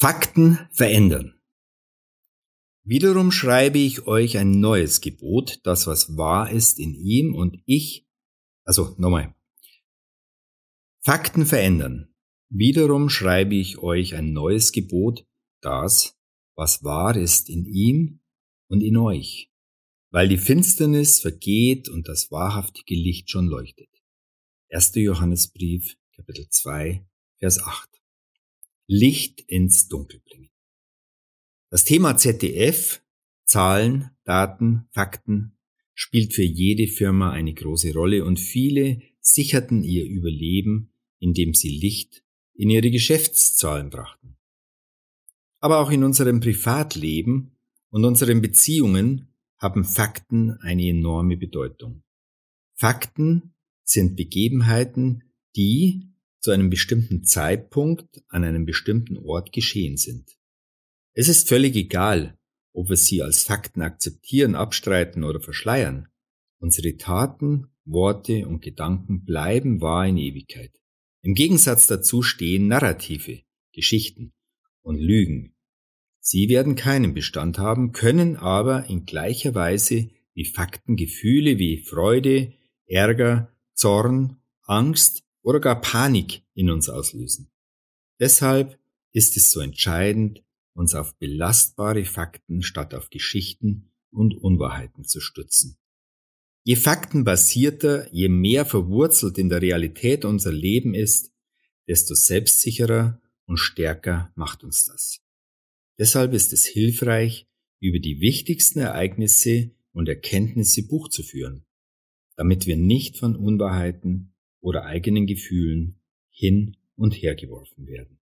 Fakten verändern. Wiederum schreibe ich euch ein neues Gebot, das was wahr ist in ihm und ich, also nochmal. Fakten verändern. Wiederum schreibe ich euch ein neues Gebot, das, was wahr ist in ihm und in euch, weil die Finsternis vergeht und das wahrhaftige Licht schon leuchtet. 1. Johannesbrief, Kapitel 2, Vers 8. Licht ins Dunkel bringen. Das Thema ZDF, Zahlen, Daten, Fakten, spielt für jede Firma eine große Rolle und viele sicherten ihr Überleben, indem sie Licht in ihre Geschäftszahlen brachten. Aber auch in unserem Privatleben und unseren Beziehungen haben Fakten eine enorme Bedeutung. Fakten sind Begebenheiten, die zu einem bestimmten Zeitpunkt an einem bestimmten Ort geschehen sind. Es ist völlig egal, ob wir sie als Fakten akzeptieren, abstreiten oder verschleiern. Unsere Taten, Worte und Gedanken bleiben wahr in Ewigkeit. Im Gegensatz dazu stehen Narrative, Geschichten und Lügen. Sie werden keinen Bestand haben, können aber in gleicher Weise wie Fakten Gefühle wie Freude, Ärger, Zorn, Angst oder gar Panik in uns auslösen. Deshalb ist es so entscheidend, uns auf belastbare Fakten statt auf Geschichten und Unwahrheiten zu stützen. Je faktenbasierter, je mehr verwurzelt in der Realität unser Leben ist, desto selbstsicherer und stärker macht uns das. Deshalb ist es hilfreich, über die wichtigsten Ereignisse und Erkenntnisse Buch zu führen, damit wir nicht von Unwahrheiten oder eigenen Gefühlen hin und her geworfen werden.